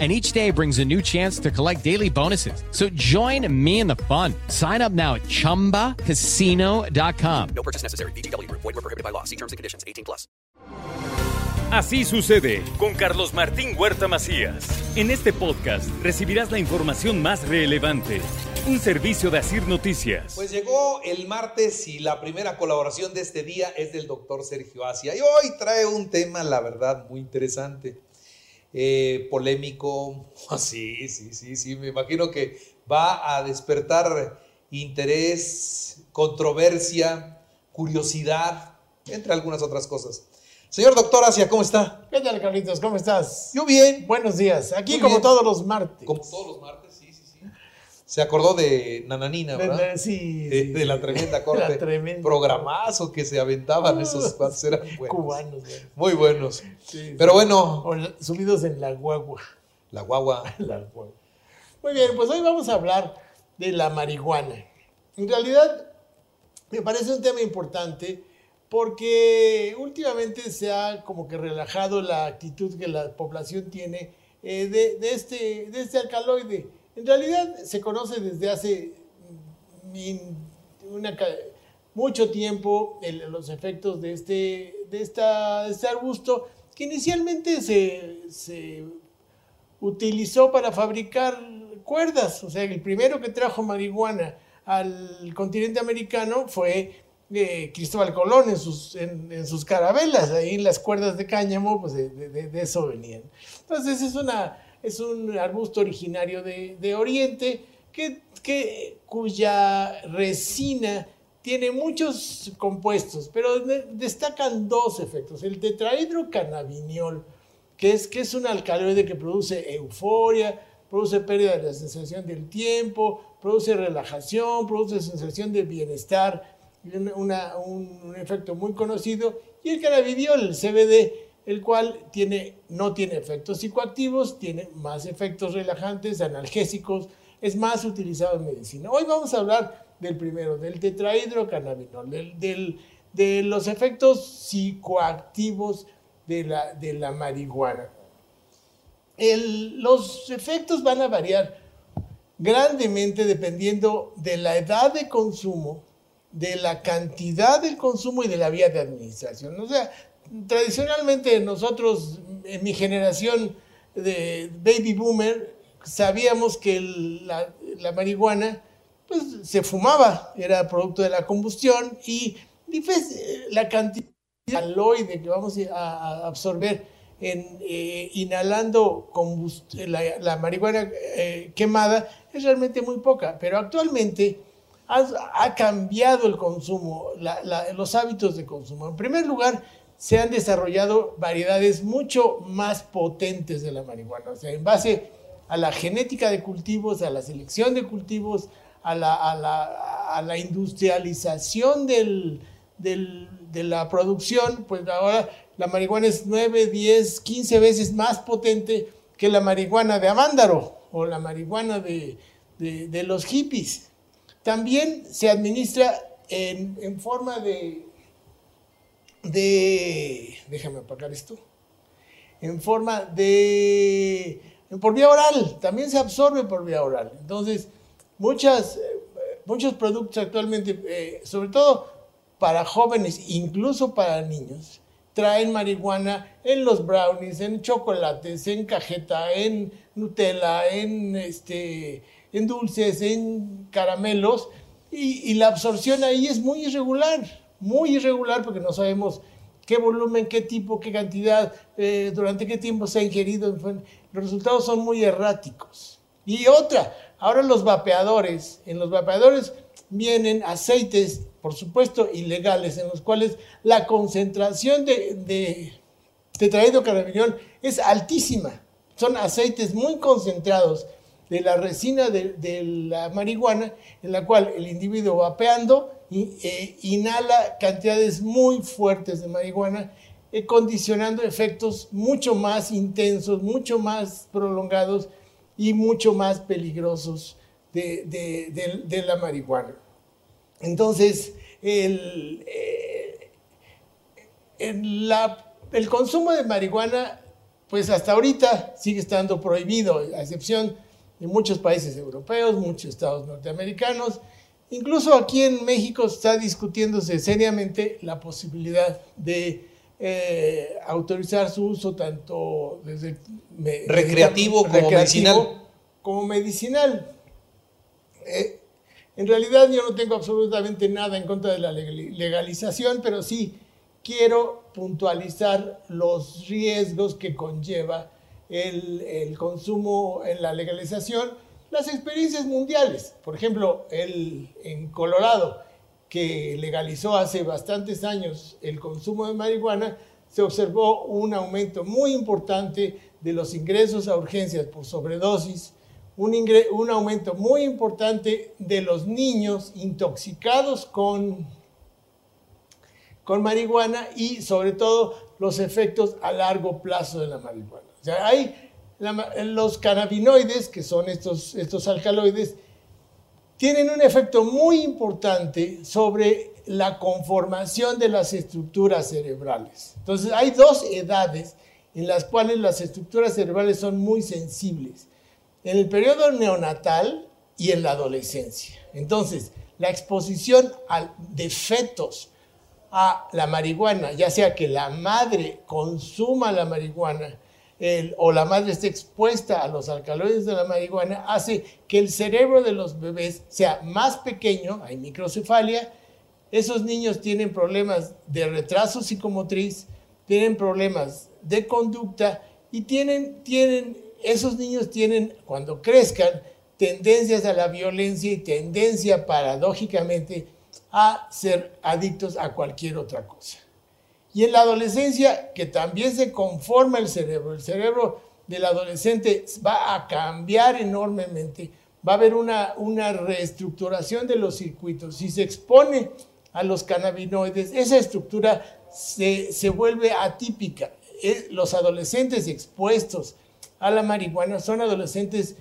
and each day brings a new chance to collect daily bonuses. So join me in the fun. Sign up now at ChumbaCasino.com. No purchase necessary. BGW. Void were prohibited by law. See terms and conditions. 18 plus. Así sucede con Carlos Martín Huerta Macías. En este podcast recibirás la información más relevante. Un servicio de Asir Noticias. Pues llegó el martes y la primera colaboración de este día es del doctor Sergio Asia. Y hoy trae un tema, la verdad, muy interesante. Eh, polémico. Sí, sí, sí, sí, me imagino que va a despertar interés, controversia, curiosidad, entre algunas otras cosas. Señor doctor Asia, ¿cómo está? ¿Qué tal, Carlitos? ¿Cómo estás? Yo bien. Buenos días. Aquí Muy como bien. todos los martes. Como todos los martes, sí. Se acordó de Nananina, ¿verdad? sí, De, sí, de la tremenda corte. La tremenda. Programazo que se aventaban esos cuantos eran buenos. Cubanos, güey. Muy buenos. Sí, Pero bueno, O subidos en la guagua. la guagua. La guagua. Muy bien, pues hoy vamos a hablar de la marihuana. En realidad, me parece un tema importante porque últimamente se ha como que relajado la actitud que la población tiene eh, de, de este, de este alcaloide. En realidad se conoce desde hace una mucho tiempo el- los efectos de este, de, esta, de este arbusto que inicialmente se, se utilizó para fabricar cuerdas. O sea, el primero que trajo marihuana al continente americano fue eh, Cristóbal Colón en sus, en, en sus carabelas. Ahí las cuerdas de cáñamo, pues de, de- de eso venían. Entonces es, una, es un arbusto originario de, Oriente que, cuya resina tiene muchos compuestos, pero de- destacan dos efectos. El tetrahidrocannabinol, que es, que es un alcaloide que produce euforia, produce pérdida de la sensación del tiempo, produce relajación, produce sensación de bienestar, un efecto muy conocido. Y el cannabidiol, el CBD, el cual no tiene efectos psicoactivos, tiene más efectos relajantes, analgésicos, es más utilizado en medicina. Hoy vamos a hablar del primero, del tetrahidrocannabinol, de los efectos psicoactivos de la, marihuana. Los efectos van a variar grandemente dependiendo de la edad de consumo, de la cantidad del consumo y de la vía de administración. O sea, tradicionalmente nosotros, en mi generación de baby boomer, sabíamos que la, marihuana pues, se fumaba, era producto de la combustión y la cantidad de aloide que vamos a, absorber en, eh, inhalando la, la marihuana eh, quemada es realmente muy poca, pero actualmente ha, cambiado el consumo, la- los hábitos de consumo. En primer lugar, se han desarrollado variedades mucho más potentes de la marihuana, o sea, en base a la genética de cultivos, a la selección de cultivos, a la, industrialización de la producción, pues ahora la marihuana es 9, 10, 15 veces más potente que la marihuana de Avándaro o la marihuana de, los hippies. También se administra en forma de, de... Déjame apagar esto. En forma de... Por vía oral. También se absorbe por vía oral. Entonces, muchas, eh, muchos productos actualmente, eh, sobre todo para jóvenes, incluso para niños, traen marihuana en los brownies, en chocolates, en cajeta, en Nutella, en, este, en dulces, en caramelos, y, y la absorción ahí es muy irregular, muy irregular porque no sabemos qué volumen, qué tipo, qué cantidad, eh, durante qué tiempo se ha ingerido. Los resultados son muy erráticos. Y otra, ahora los vapeadores, en los vapeadores vienen aceites, por supuesto, ilegales, en los cuales la concentración de, de tetrahidrocannabinol es altísima. Son aceites muy concentrados de la resina de, de la marihuana, en la cual el individuo vapeando eh, inhala cantidades muy fuertes de marihuana, eh, condicionando efectos mucho más intensos, mucho más prolongados y mucho más peligrosos de, la marihuana. Entonces, el, eh, el consumo de marihuana, pues hasta ahorita sigue estando prohibido, a excepción de muchos países europeos, muchos estados norteamericanos. Incluso aquí en México está discutiéndose seriamente la posibilidad de eh, autorizar su uso tanto desde me- Recreativo como medicinal. Como medicinal. Eh, en realidad yo no tengo absolutamente nada en contra de la legali- legalización, pero sí quiero puntualizar los riesgos que conlleva el, el consumo en la legalización, las experiencias mundiales. Por ejemplo, el, en Colorado, que legalizó hace bastantes años el consumo de marihuana, se observó un aumento muy importante de los ingresos a urgencias por sobredosis, un, un aumento muy importante de los niños intoxicados con, con marihuana y sobre todo los efectos a largo plazo de la marihuana. O sea, hay los cannabinoides, que son estos, estos alcaloides, tienen un efecto muy importante sobre la conformación de las estructuras cerebrales. Entonces, hay dos edades en las cuales las estructuras cerebrales son muy sensibles. En el periodo neonatal y en la adolescencia. Entonces, la exposición de fetos a la marihuana, ya sea que la madre consuma la marihuana el- o la madre esté expuesta a los alcaloides de la marihuana, hace que el cerebro de los bebés sea más pequeño, hay microcefalia, esos niños tienen problemas de retraso psicomotriz, tienen problemas de conducta y tienen, tienen, esos niños tienen, cuando crezcan, tendencias a la violencia y tendencia paradójicamente a ser adictos a cualquier otra cosa. Y en la adolescencia, que también se conforma el cerebro, el cerebro del adolescente va a cambiar enormemente, va a haber una, una reestructuración de los circuitos. Si se expone a los cannabinoides, esa estructura se, se vuelve atípica. Eh, Los adolescentes expuestos a la marihuana son adolescentes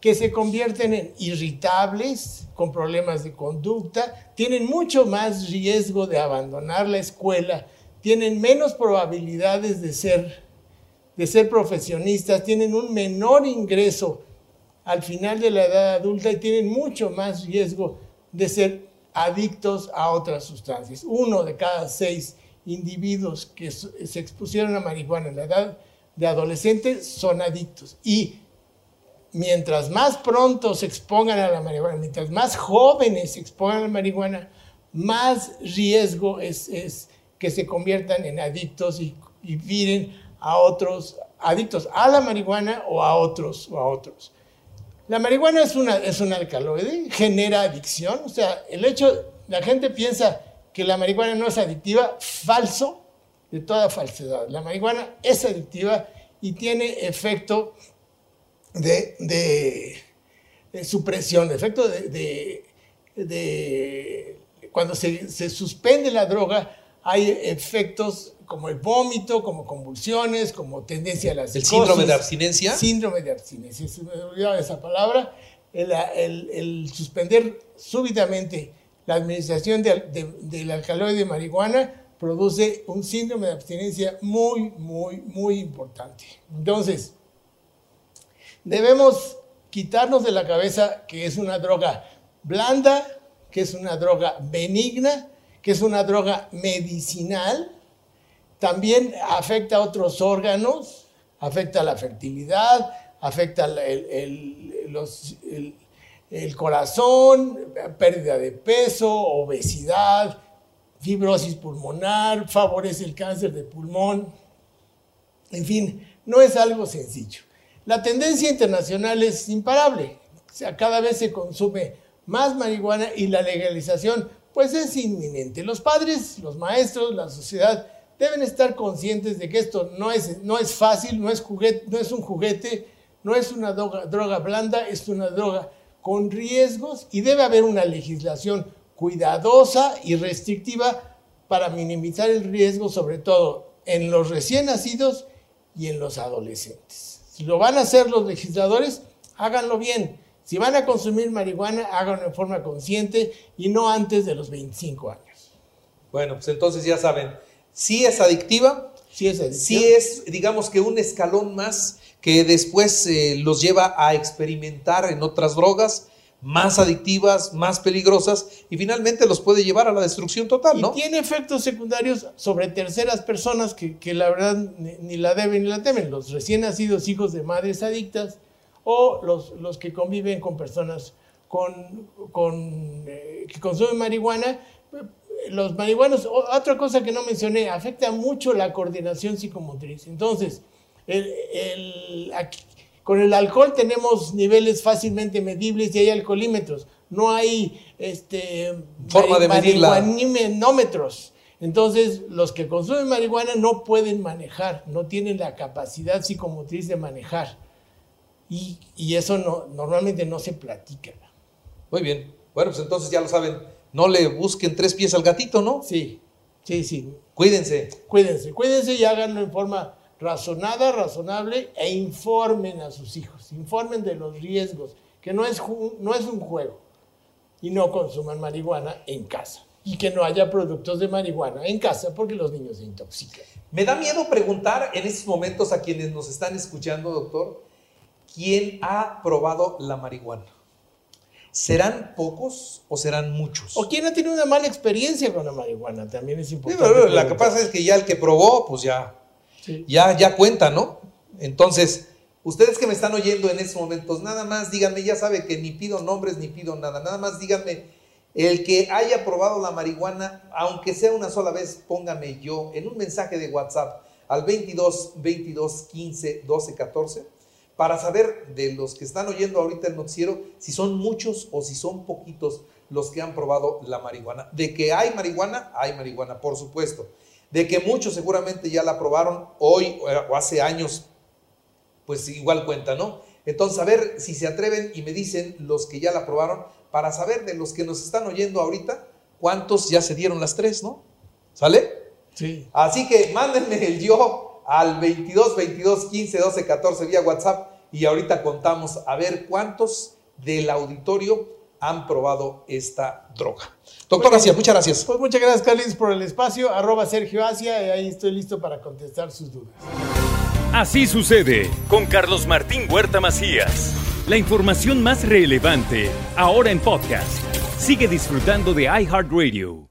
que se convierten en irritables, con problemas de conducta, tienen mucho más riesgo de abandonar la escuela, tienen menos probabilidades de ser, de ser profesionistas, tienen un menor ingreso al final de la edad adulta y tienen mucho más riesgo de ser adictos a otras sustancias. Uno de cada seis individuos que se expusieron a marihuana en la edad de adolescente son adictos. Y mientras más pronto se expongan a la marihuana, mientras más jóvenes se expongan a la marihuana, más riesgo es, es que se conviertan en adictos y, y viren a otros adictos a la marihuana o a otros o a otros. La marihuana es, una, es un alcaloide, genera adicción. O sea, el hecho, la gente piensa que la marihuana no es adictiva, falso, de toda falsedad. La marihuana es adictiva y tiene efecto de, de- supresión, efecto de- de- cuando se, se suspende la droga, hay efectos como el vómito, como convulsiones, como tendencia a la ¿El psicosis. síndrome de abstinencia? Síndrome de abstinencia, se me olvidaba esa palabra. El, el- el suspender súbitamente la administración de- de- del alcaloide de marihuana produce un síndrome de abstinencia muy, muy, muy importante. Entonces, debemos quitarnos de la cabeza que es una droga blanda, que es una droga benigna, que es una droga medicinal, también afecta a otros órganos, afecta la fertilidad, afecta el, el- el corazón, pérdida de peso, obesidad, fibrosis pulmonar, favorece el cáncer de pulmón. En fin, no es algo sencillo. La tendencia internacional es imparable. O sea, cada vez se consume más marihuana y la legalización pues es inminente. Los padres, los maestros, la sociedad deben estar conscientes de que esto no es, no es fácil, no es, juguete, no es un juguete, no es una droga, droga blanda, es una droga con riesgos y debe haber una legislación cuidadosa y restrictiva para minimizar el riesgo, sobre todo en los recién nacidos y en los adolescentes. Si lo van a hacer los legisladores, háganlo bien. Si van a consumir marihuana, háganlo de forma consciente y no antes de los 25 años. Bueno, pues entonces ya saben, sí es adictiva, Sí es sí es, digamos que un escalón más que después eh, los lleva a experimentar en otras drogas más adictivas, más peligrosas y finalmente los puede llevar a la destrucción total, Y ¿no? tiene efectos secundarios sobre terceras personas que, que la verdad ni, ni la deben ni la temen. Los recién nacidos hijos de madres adictas o los, los que conviven con personas con, con, eh, que consumen marihuana. Los marihuanos, otra cosa que no mencioné, afecta mucho la coordinación psicomotriz. Entonces, el- el- aquí- con el alcohol tenemos niveles fácilmente medibles y hay alcoholímetros. No hay este, Forma de medirla. Entonces, los que consumen marihuana no pueden manejar, no tienen la capacidad psicomotriz de manejar. Y, y eso no, normalmente no se platica. Muy bien. Bueno, pues entonces ya lo saben, no le busquen tres pies al gatito, ¿no? Sí, sí, sí. Cuídense. Cuídense, cuídense y háganlo en forma razonada, razonable e informen a sus hijos. Informen de los riesgos, que no es, no es un juego. Y no consuman marihuana en casa. Y que no haya productos de marihuana en casa porque los niños se intoxican. Me da miedo preguntar en estos momentos a quienes nos están escuchando, doctor, ¿quién ha probado la marihuana? ¿Serán pocos o serán muchos? O quien ha tenido una mala experiencia con la marihuana, también es Sí, importante. pero la que pasa es que ya el que probó, pues ya, Sí. ya, ya cuenta, ¿no? Entonces, ustedes que me están oyendo en estos momentos, nada más díganme, ya sabe que ni pido nombres ni pido nada, nada más díganme, el que haya probado la marihuana, aunque sea una sola vez, póngame yo en un mensaje de WhatsApp al 22 22 15 12 14 para saber de los que están oyendo ahorita el noticiero si son muchos o si son poquitos los que han probado la marihuana. De que hay marihuana, hay marihuana, por supuesto. De que muchos seguramente ya la probaron hoy o hace años, pues igual cuenta, ¿no? Entonces, a ver si se atreven y me dicen los que ya la probaron, para saber de los que nos están oyendo ahorita, cuántos ya se dieron las tres, ¿no? ¿Sale? Sí. Así que mándenme el yo al 22 22 15 12 14 vía WhatsApp y ahorita contamos a ver cuántos del auditorio han probado esta droga. Doctor García, muchas gracias. Pues muchas gracias, Carlos, por el espacio. Arroba Sergio Asia, y ahí estoy listo para contestar sus dudas. Así sucede con Carlos Martín Huerta Macías. La información más relevante ahora en podcast. Sigue disfrutando de iHeartRadio.